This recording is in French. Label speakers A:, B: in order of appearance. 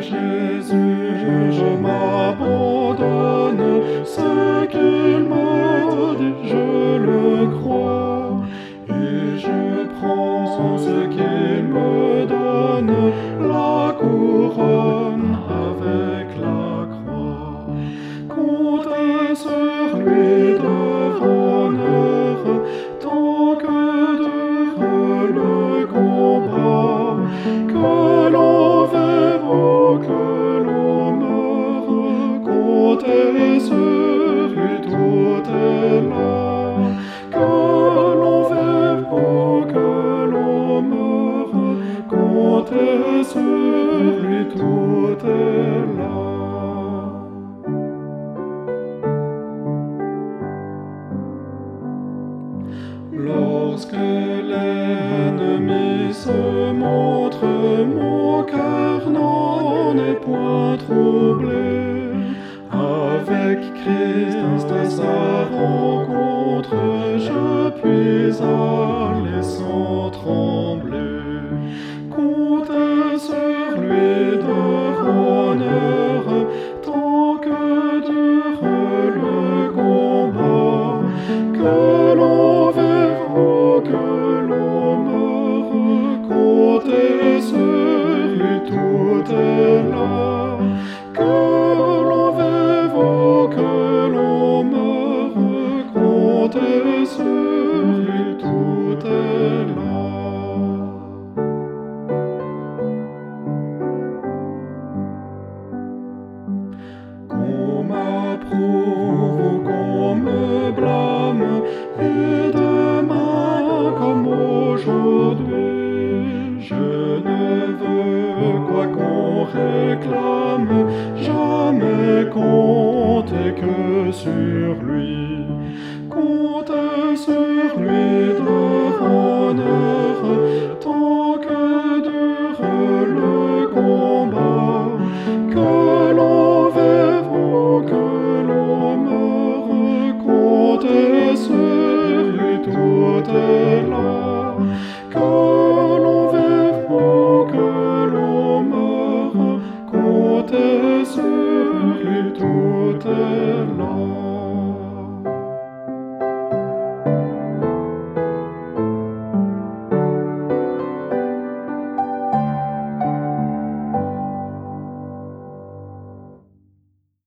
A: Jésus, je m'abandonne, ce qu'il m'a dit, je le crois, et je prends ce qu'il comptez sur lui tout là, que l'on vive ou que l'on meure, comptez sur lui tout là. Lorsque l'ennemi se montre, mon cœur Christ à sa rencontre, je puis aller sans sur tout est là. Qu'on m'approuve ou qu'on me blâme, et demain comme aujourd'hui, je ne veux quoi qu'on réclame, jamais comptez que sur lui, comptez sur lui de honneur, tant que dure le combat, que l'on verra que l'on meure, comptez sur lui, tout est là, que l'on verra que l'on meure, comptez sur lui, tout te Lord.